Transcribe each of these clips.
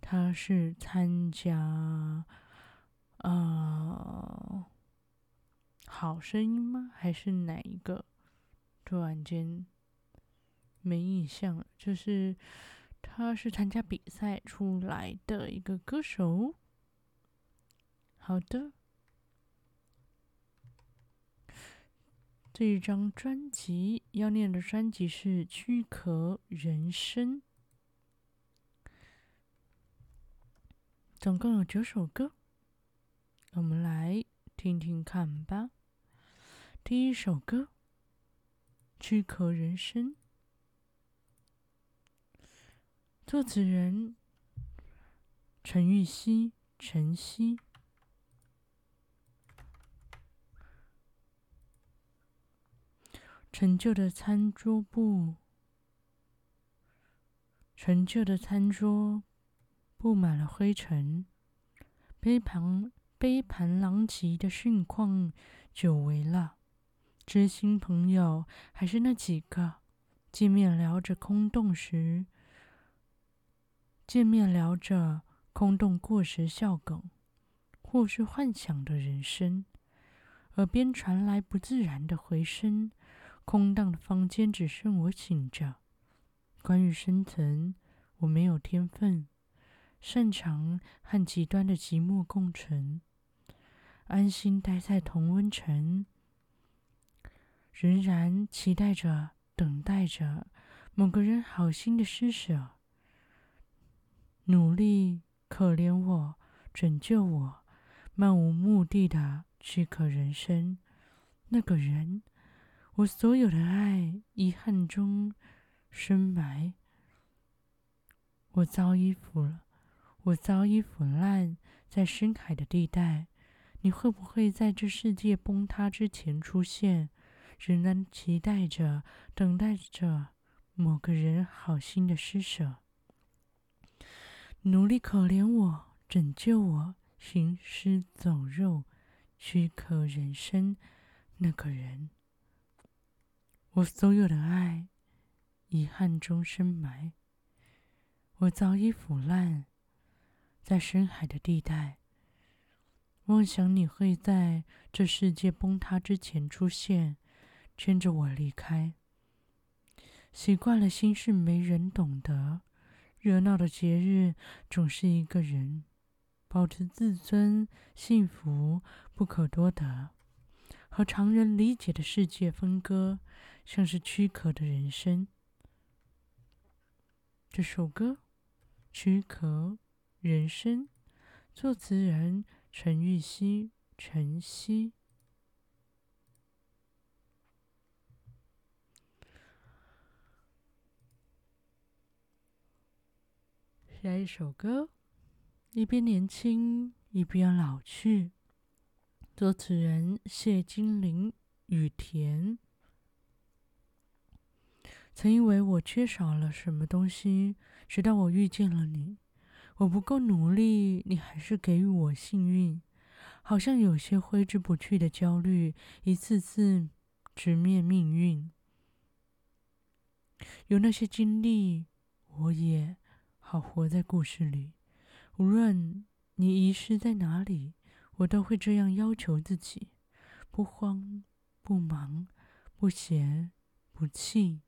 他是参加呃好声音吗？还是哪一个？突然间没印象了。就是他是参加比赛出来的一个歌手。好的，这一张专辑要念的专辑是《躯壳人生》。总共有九首歌，我们来听听看吧。第一首歌《躯壳人生》，作词人陈玉熙、陈曦。陈旧的餐桌布，陈旧的餐桌。布满了灰尘，杯盘杯盘狼藉的盛况久违了。知心朋友还是那几个，见面聊着空洞时，见面聊着空洞过时笑梗，或是幻想的人生。耳边传来不自然的回声，空荡的房间只剩我醒着。关于生存，我没有天分。擅长和极端的寂寞共存，安心待在同温层，仍然期待着、等待着某个人好心的施舍，努力可怜我、拯救我，漫无目的的躯壳人生。那个人，我所有的爱，遗憾中深埋，我早已服了。我早已腐烂在深海的地带，你会不会在这世界崩塌之前出现？仍然期待着、等待着某个人好心的施舍，努力可怜我、拯救我，行尸走肉、躯壳人生。那个人，我所有的爱，遗憾中深埋。我早已腐烂。在深海的地带，妄想你会在这世界崩塌之前出现，牵着我离开。习惯了心事没人懂得，热闹的节日总是一个人，保持自尊，幸福不可多得，和常人理解的世界分割，像是躯壳的人生。这首歌，躯壳。人生，作词人陈玉溪、陈曦。下一首歌，一边年轻一边老去，作词人谢金玲、雨田。曾以为我缺少了什么东西，直到我遇见了你。我不够努力，你还是给予我幸运，好像有些挥之不去的焦虑，一次次直面命运。有那些经历，我也好活在故事里。无论你遗失在哪里，我都会这样要求自己：不慌，不忙，不嫌，不弃。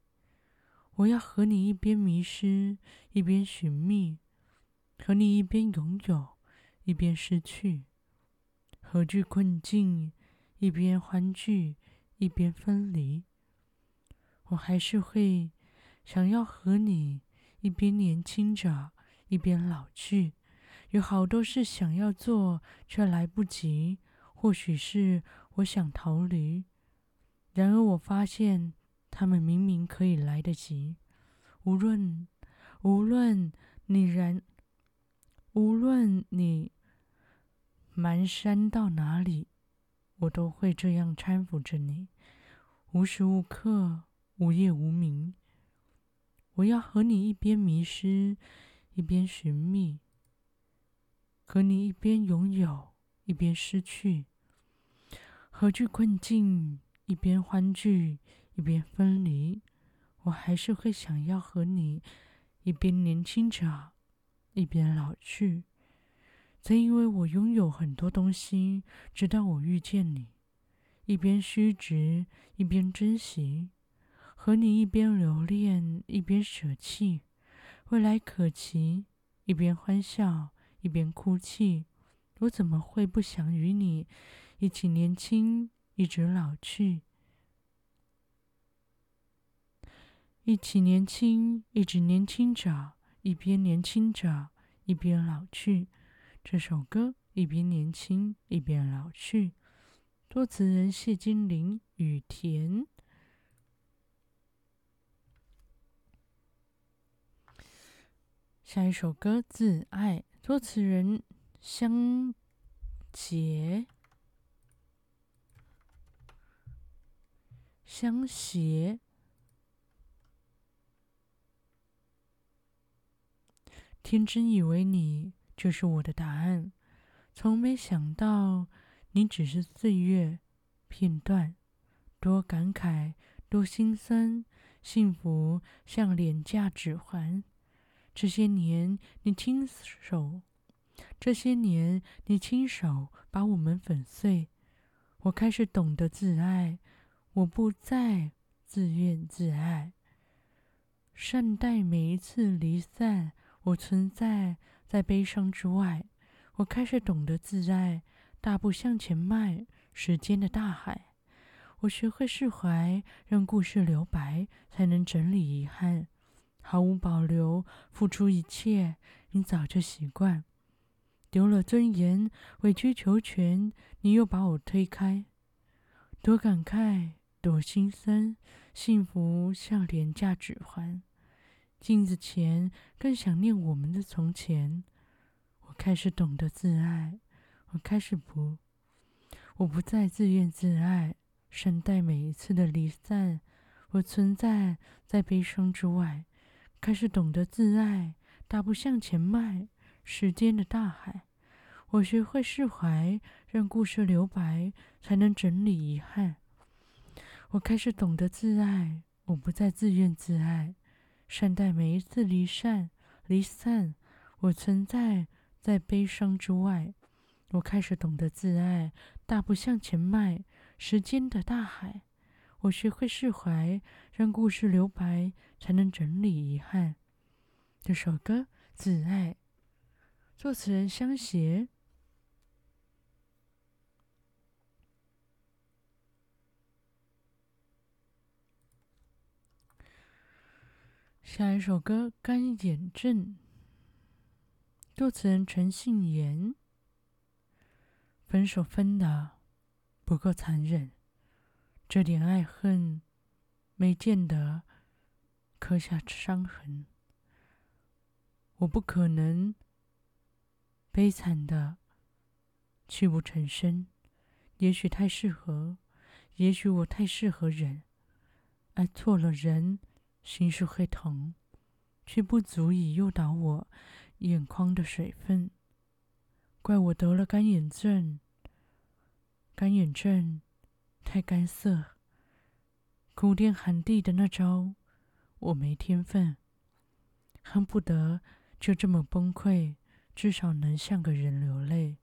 我要和你一边迷失，一边寻觅。和你一边拥有，一边失去；何惧困境，一边欢聚，一边分离。我还是会想要和你一边年轻着，一边老去。有好多事想要做，却来不及。或许是我想逃离，然而我发现他们明明可以来得及。无论无论你然。无论你蹒跚到哪里，我都会这样搀扶着你，无时无刻，无夜无明。我要和你一边迷失，一边寻觅；和你一边拥有，一边失去；何惧困境，一边欢聚，一边分离。我还是会想要和你一边年轻着，一边老去。曾以为我拥有很多东西，直到我遇见你，一边虚掷，一边珍惜，和你一边留恋，一边舍弃，未来可期，一边欢笑，一边哭泣。我怎么会不想与你一起年轻，一直老去？一起年轻，一直年轻着，一边年轻着，一边老去。这首歌一边年轻一边老去，作词人谢金玲、雨田。下一首歌《自爱》，作词人香杰、香协。天真以为你。就是我的答案，从没想到你只是岁月片段，多感慨，多心酸，幸福像廉价指环。这些年你亲手，这些年你亲手把我们粉碎，我开始懂得自爱，我不再自怨自艾，善待每一次离散，我存在。在悲伤之外，我开始懂得自爱，大步向前迈。时间的大海，我学会释怀，让故事留白，才能整理遗憾。毫无保留，付出一切，你早就习惯。丢了尊严，委曲求全，你又把我推开。多感慨，多心酸，幸福像廉价指环。镜子前，更想念我们的从前。我开始懂得自爱，我开始不，我不再自怨自艾，善待每一次的离散。我存在在悲伤之外，开始懂得自爱，大步向前迈。时间的大海，我学会释怀，让故事留白，才能整理遗憾。我开始懂得自爱，我不再自怨自艾。善待每一次离散，离散，我存在在悲伤之外。我开始懂得自爱，大步向前迈。时间的大海，我学会释怀，让故事留白，才能整理遗憾。这首歌《自爱》，作词人相携。下一首歌《干眼症》，作词人陈信言。分手分的不够残忍，这点爱恨没见得刻下伤痕。我不可能悲惨的泣不成声，也许太适合，也许我太适合忍，爱错了人。心是会疼，却不足以诱导我眼眶的水分。怪我得了干眼症，干眼症太干涩，哭天喊地的那招，我没天分，恨不得就这么崩溃，至少能像个人流泪，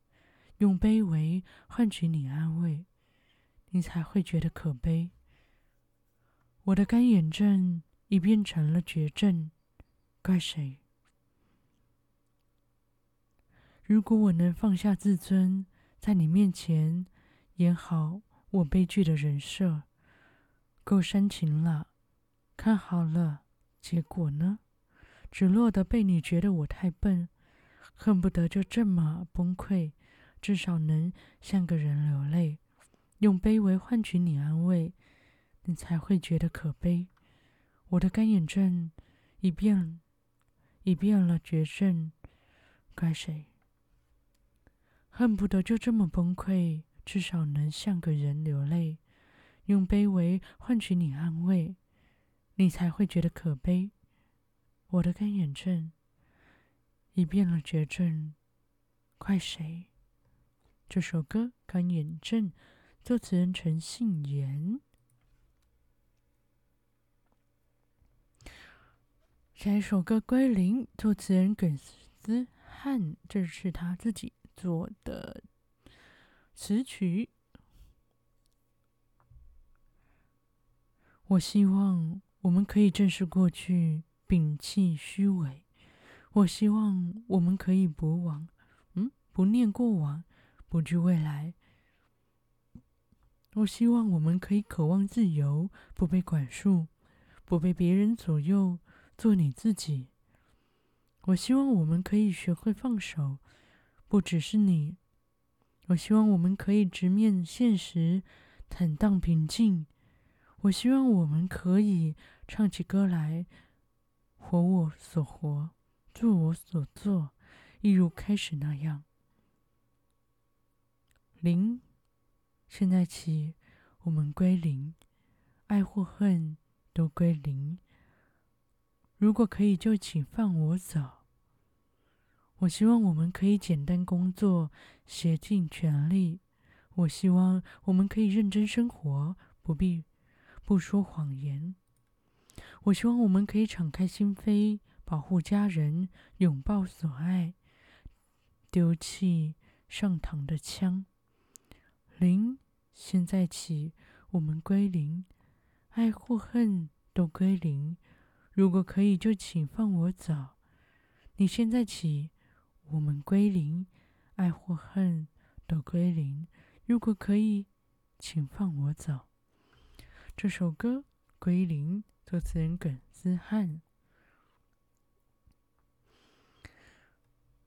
用卑微换取你安慰，你才会觉得可悲。我的干眼症。已变成了绝症，怪谁？如果我能放下自尊，在你面前演好我悲剧的人设，够煽情了。看好了，结果呢？只落得被你觉得我太笨，恨不得就这么崩溃，至少能像个人流泪，用卑微换取你安慰，你才会觉得可悲。我的干眼症已变，已变了绝症，怪谁？恨不得就这么崩溃，至少能像个人流泪，用卑微换取你安慰，你才会觉得可悲。我的干眼症已变了绝症，怪谁？这首歌《干眼症》，作词人陈信言。下一首歌《归零》，作词人耿思汉，这是他自己做的词曲。我希望我们可以正视过去，摒弃虚伪。我希望我们可以不往，嗯，不念过往，不惧未来。我希望我们可以渴望自由，不被管束，不被别人左右。做你自己。我希望我们可以学会放手，不只是你。我希望我们可以直面现实，坦荡平静。我希望我们可以唱起歌来，活我所活，做我所做，一如开始那样。零，现在起，我们归零，爱或恨都归零。如果可以，就请放我走。我希望我们可以简单工作，竭尽全力。我希望我们可以认真生活，不必不说谎言。我希望我们可以敞开心扉，保护家人，拥抱所爱，丢弃上膛的枪。零，现在起，我们归零，爱或恨都归零。如果可以，就请放我走。你现在起，我们归零，爱或恨都归零。如果可以，请放我走。这首歌《归零》，作词人耿思翰。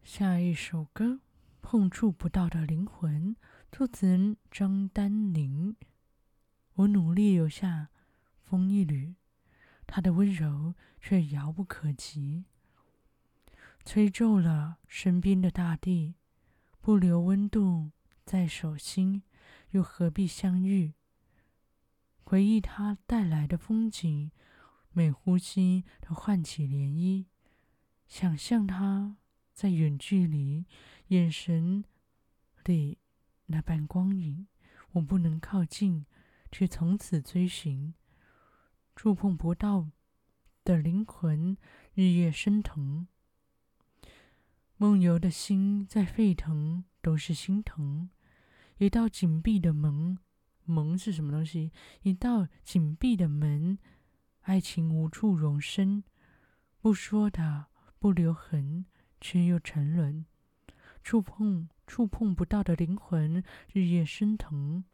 下一首歌《碰触不到的灵魂》，作词人张丹宁。我努力留下风一缕。他的温柔却遥不可及，吹皱了身边的大地，不留温度在手心，又何必相遇？回忆他带来的风景，每呼吸都唤起涟漪。想象他在远距离，眼神里那般光影，我不能靠近，却从此追寻。触碰不到的灵魂，日夜升腾。梦游的心在沸腾，都是心疼。一道紧闭的门，门是什么东西？一道紧闭的门，爱情无处容身。不说的，不留痕，却又沉沦。触碰触碰不到的灵魂，日夜升腾。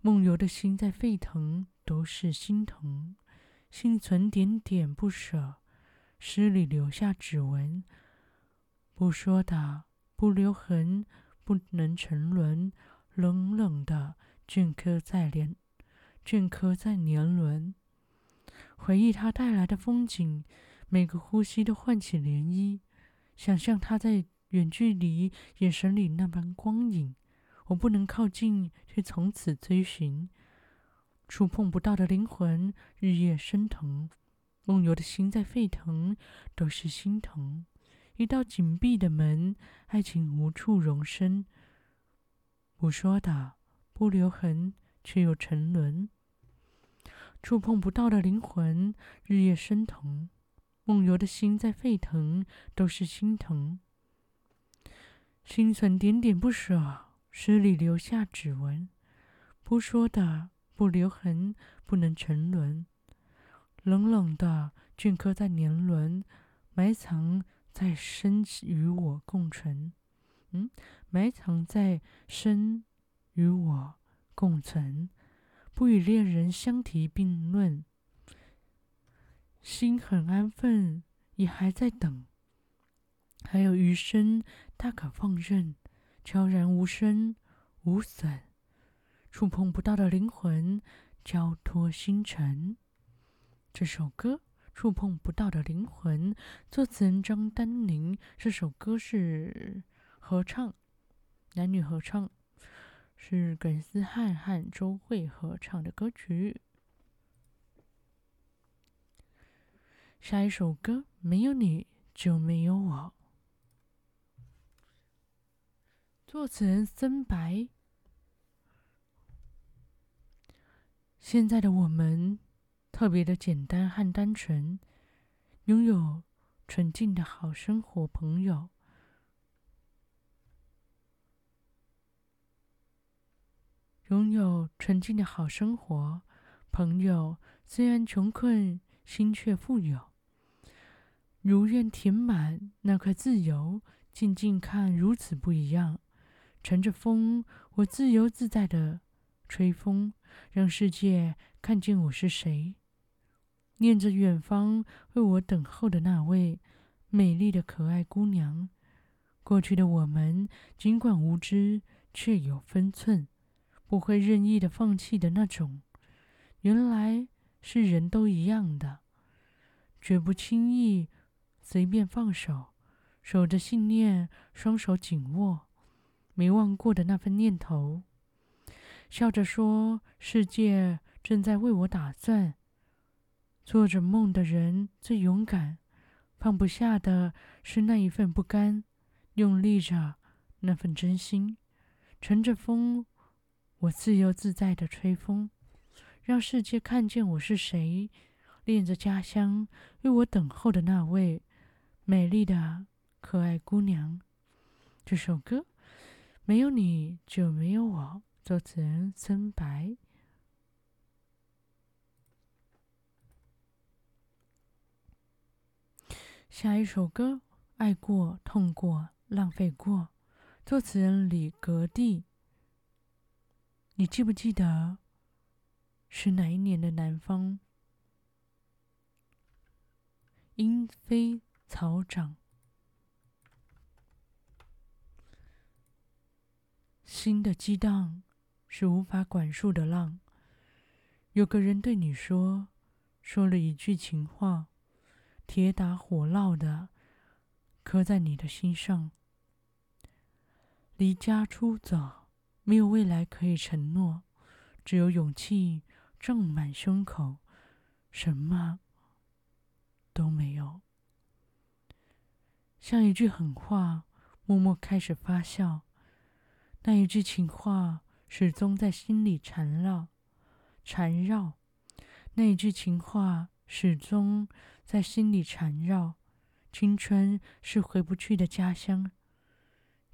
梦游的心在沸腾。都是心疼，心存点点不舍，诗里留下指纹。不说的，不留痕，不能沉沦，冷冷的镌刻在年，镌刻在年轮。回忆它带来的风景，每个呼吸都唤起涟漪。想象它在远距离，眼神里那般光影。我不能靠近，却从此追寻。触碰不到的灵魂，日夜升腾；梦游的心在沸腾，都是心疼。一道紧闭的门，爱情无处容身。不说的，不留痕，却又沉沦。触碰不到的灵魂，日夜升腾；梦游的心在沸腾，都是心疼。心存点点不舍，诗里留下指纹。不说的。不留痕，不能沉沦。冷冷的镌刻在年轮，埋藏在生与我共存。嗯，埋藏在生与我共存，不与恋人相提并论。心很安分，也还在等。还有余生，大可放任，悄然无声无损。触碰不到的灵魂，交托星辰。这首歌触碰不到的灵魂。作词人张丹宁，这首歌是合唱，男女合唱，是耿思翰和周蕙合唱的歌曲。下一首歌，没有你就没有我。作词人森白。现在的我们特别的简单和单纯，拥有纯净的好生活，朋友，拥有纯净的好生活，朋友。虽然穷困，心却富有，如愿填满那块自由。静静看，如此不一样。乘着风，我自由自在的吹风。让世界看见我是谁，念着远方为我等候的那位美丽的可爱姑娘。过去的我们尽管无知，却有分寸，不会任意的放弃的那种。原来是人都一样的，绝不轻易随便放手，守着信念，双手紧握，没忘过的那份念头。笑着说：“世界正在为我打算。”做着梦的人最勇敢，放不下的是那一份不甘，用力着那份真心。乘着风，我自由自在的吹风，让世界看见我是谁。恋着家乡为我等候的那位美丽的可爱姑娘。这首歌，没有你就没有我。作词人曾白。下一首歌，《爱过、痛过、浪费过》，作词人李格弟。你记不记得是哪一年的南方？莺飞草长。心的激荡。是无法管束的浪。有个人对你说，说了一句情话，铁打火烙的刻在你的心上。离家出走，没有未来可以承诺，只有勇气胀满胸口，什么都没有。像一句狠话，默默开始发酵。那一句情话。始终在心里缠绕，缠绕。那一句情话始终在心里缠绕。青春是回不去的家乡，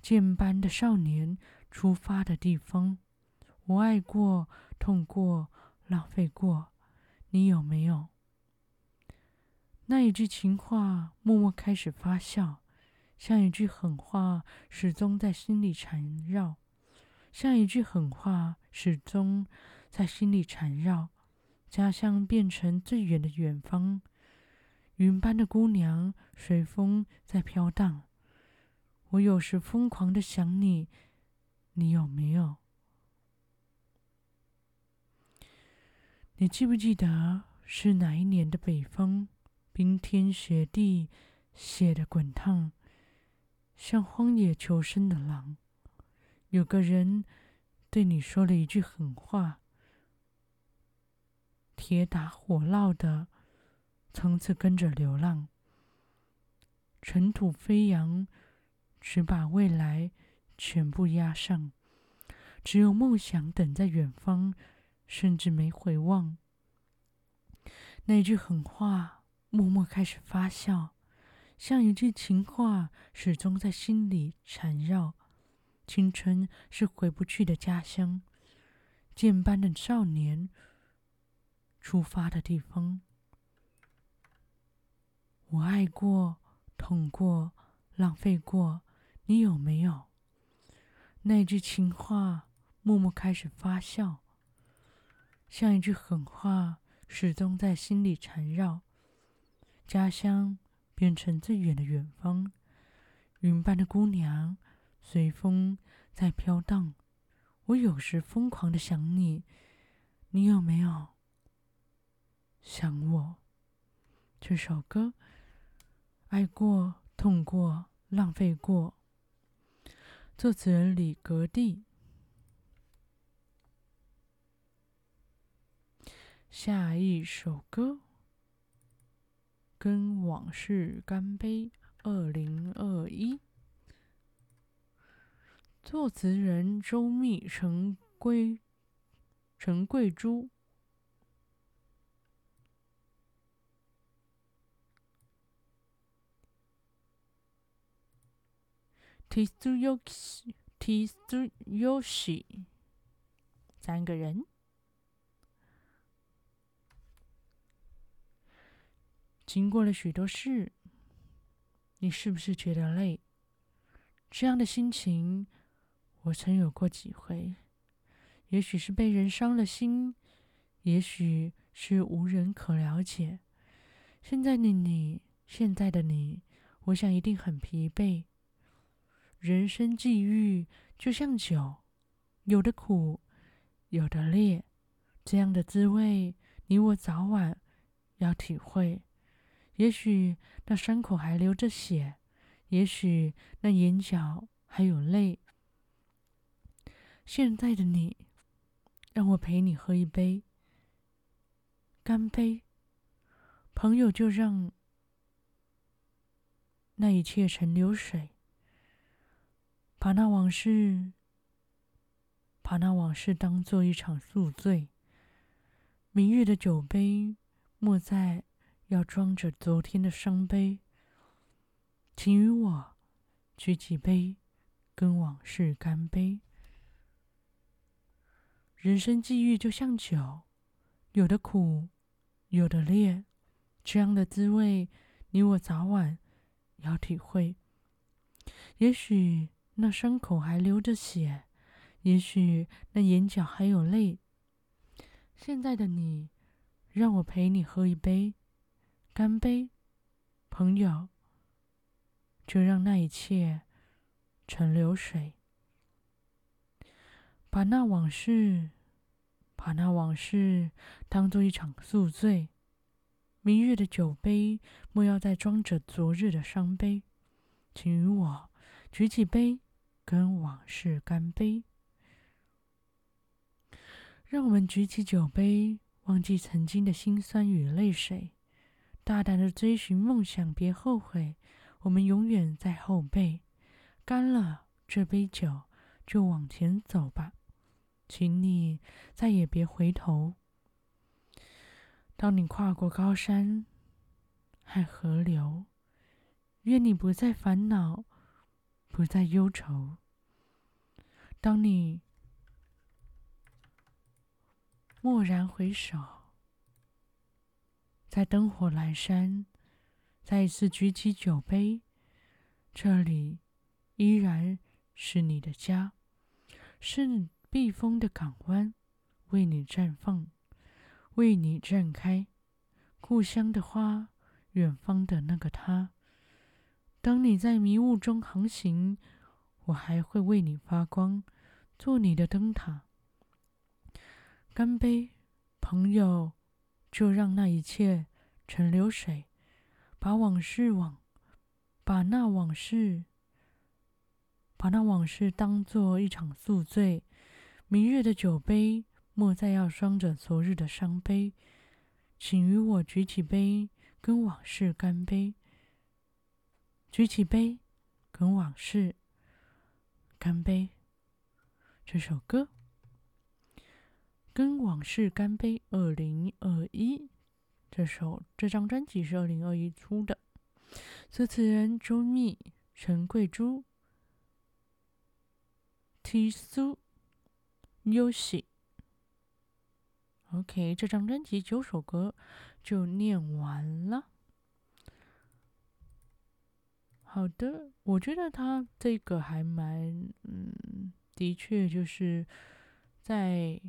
箭般的少年出发的地方。我爱过，痛过，浪费过，你有没有？那一句情话默默开始发酵，像一句狠话，始终在心里缠绕。像一句狠话，始终在心里缠绕。家乡变成最远的远方，云般的姑娘随风在飘荡。我有时疯狂的想你，你有没有？你记不记得是哪一年的北方？冰天雪地，雪的滚烫，像荒野求生的狼。有个人对你说了一句狠话，铁打火烙的，从此跟着流浪。尘土飞扬，只把未来全部压上，只有梦想等在远方，甚至没回望。那句狠话默默开始发酵，像一句情话，始终在心里缠绕。青春是回不去的家乡，箭般的少年出发的地方。我爱过，痛过，浪费过，你有没有？那句情话默默开始发酵，像一句狠话，始终在心里缠绕。家乡变成最远的远方，云般的姑娘。随风在飘荡，我有时疯狂的想你，你有没有想我？这首歌，爱过、痛过、浪费过。作词人李格弟。下一首歌，跟往事干杯。二零二一，作词人周密、陈贵、陈贵珠。Tsuyoshi，Tsuyoshi，三个人。经过了许多事，你是不是觉得累？这样的心情，我曾有过几回。也许是被人伤了心，也许是无人可了解。现在的你，现在的你，我想一定很疲惫。人生际遇就像酒，有的苦，有的烈，这样的滋味，你我早晚要体会。也许那伤口还流着血，也许那眼角还有泪。现在的你，让我陪你喝一杯，干杯，朋友，就让那一切成流水，把那往事，把那往事当做一场宿醉。明日的酒杯，莫再。要装着昨天的伤悲，请与我举起杯，跟往事干杯。人生际遇就像酒，有的苦，有的烈，这样的滋味，你我早晚要体会。也许那伤口还流着血，也许那眼角还有泪。现在的你，让我陪你喝一杯。干杯，朋友，就让那一切成流水，把那往事，把那往事当做一场宿醉。明日的酒杯，莫要再装着昨日的伤悲，请与我举起杯，跟往事干杯。让我们举起酒杯，忘记曾经的辛酸与泪水。大胆的追寻梦想，别后悔，我们永远在后背。干了这杯酒，就往前走吧，请你再也别回头。当你跨过高山和河流，愿你不再烦恼，不再忧愁。当你蓦然回首。在灯火阑珊，再一次举起酒杯，这里依然是你的家，是你避风的港湾，为你绽放，为你绽开，故乡的花，远方的那个他。当你在迷雾中航行，我还会为你发光，做你的灯塔。干杯，朋友。就让那一切成流水，把往事往，把那往事，把那往事当作一场宿醉。明月的酒杯，莫再要装着昨日的伤悲，请与我举起杯，跟往事干杯。举起杯，跟往事干杯。这首歌。跟往事干杯。二零二一，这首这张专辑是二零二一出的，作词人周密、陈贵珠、提苏 Tsuyoshi。OK，这张专辑九首歌就念完了。好的，我觉得他这个还蛮，嗯，的确就是在。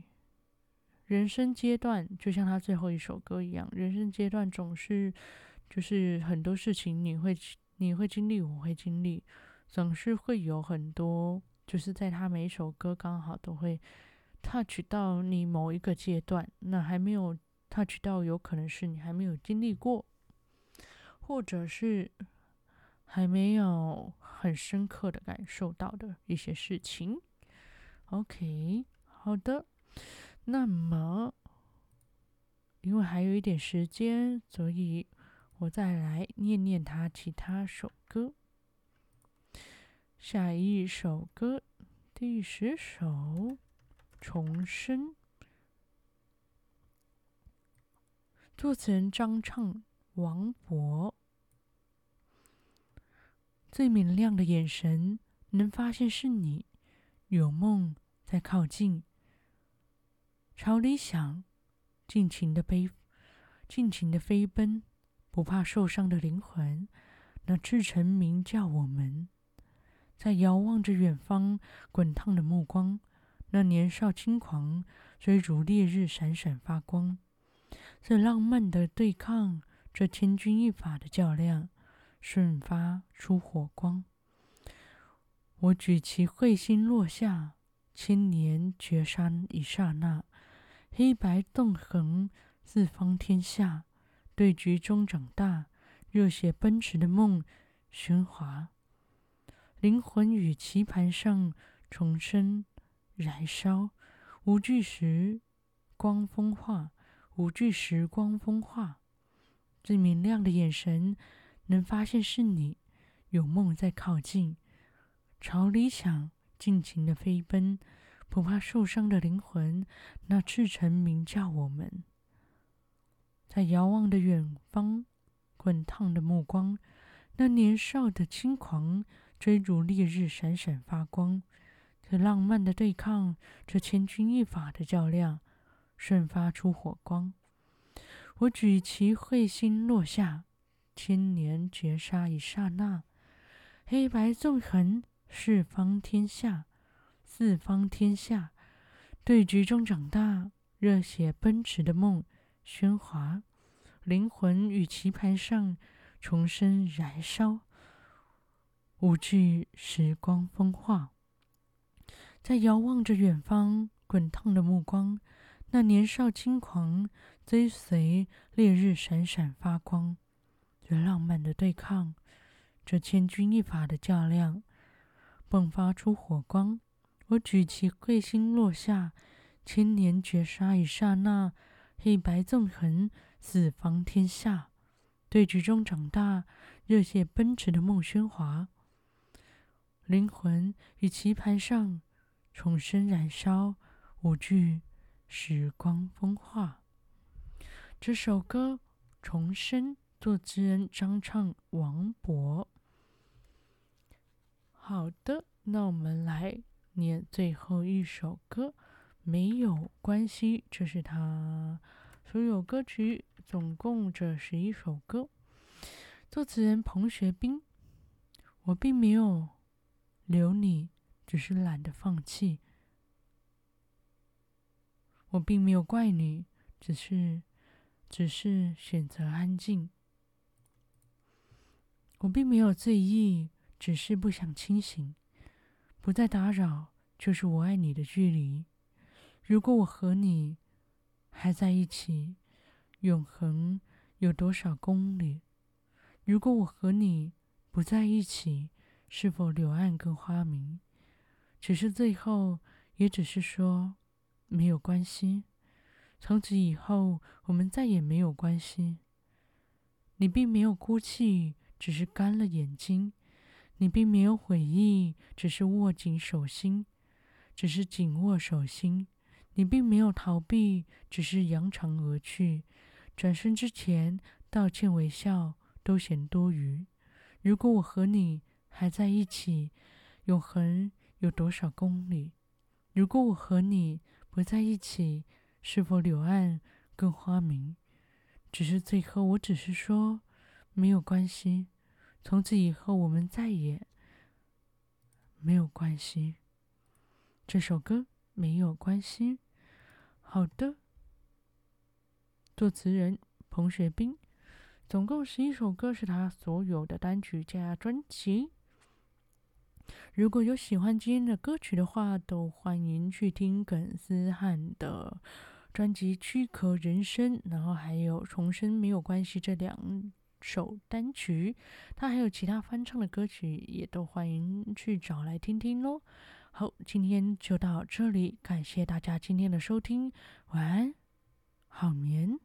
人生阶段就像他最后一首歌一样，人生阶段总是就是很多事情你会你会经历，我会经历，总是会有很多，就是在他每一首歌刚好都会 touch 到你某一个阶段，那还没有 touch 到，有可能是你还没有经历过。或者是还没有很深刻的感受到的一些事情。OK，好的，那么因为还有一点时间，所以我再来念念他其他首歌。下一首歌，第十首《重生》。作词人张唱，王勃。最明亮的眼神，能发现是你，有梦在靠近。朝理想，尽情的飞，尽情的飞奔，不怕受伤的灵魂，那赤诚鸣叫我们，在遥望着远方滚烫的目光，那年少轻狂，追逐烈日闪闪发光。这浪漫的对抗，这千钧一发的较量，瞬发出火光。我举旗彗星落下，千年绝杀一刹那，黑白纵横四方天下。对局中长大，热血奔驰的梦喧哗，灵魂与棋盘上重生燃烧，无惧时光风化。无惧时光风化，最明亮的眼神能发现是你，有梦在靠近，朝理想尽情的飞奔，不怕受伤的灵魂，那赤诚鸣叫我们，在遥望的远方，滚烫的目光，那年少的轻狂，追逐烈日闪闪发光，这浪漫的对抗，这千钧一发的较量。瞬发出火光，我举旗彗星落下，千年绝杀一刹那，黑白纵横四方天下，四方天下，对局中长大，热血奔驰的梦喧哗，灵魂与棋盘上重生燃烧，无惧时光风化，在遥望着远方滚烫的目光。那年少轻狂，追随烈日闪闪发光，这浪漫的对抗，这千钧一发的较量，迸发出火光。我举旗彗星落下，千年绝杀一刹那，黑白纵横四方天下。对局中长大，热血奔驰的孟喧哗，灵魂与棋盘上重生燃烧，无惧。时光风化，这首歌重生，作词人张唱，王博。好的，那我们来念最后一首歌，没有关系。这是他所有歌曲，总共这十一首歌。作词人彭学斌。我并没有留你，只是懒得放弃。我并没有怪你，只是，只是选择安静。我并没有醉意，只是不想清醒。不再打扰，就是我爱你的距离。如果我和你还在一起，永恒有多少公里？如果我和你不在一起，是否柳暗更花明？只是最后，也只是说。没有关系，从此以后我们再也没有关系。你并没有哭泣，只是干了眼睛；你并没有悔意，只是握紧手心，只是紧握手心；你并没有逃避，只是扬长而去。转身之前，道歉微笑都显多余。如果我和你还在一起，永恒有多少公里？如果我和你……不在一起，是否柳暗更花明？只是最后，我只是说，没有关系。从此以后，我们再也没有关系。这首歌没有关系。好的，作词人彭学斌，总共十一首歌是他所有的单曲加专辑。如果有喜欢今天的歌曲的话，都欢迎去听耿思汉的专辑《躯壳人生》，然后还有《重生没有关系》这两首单曲。他还有其他翻唱的歌曲，也都欢迎去找来听听喽。好，今天就到这里，感谢大家今天的收听，晚安，好眠。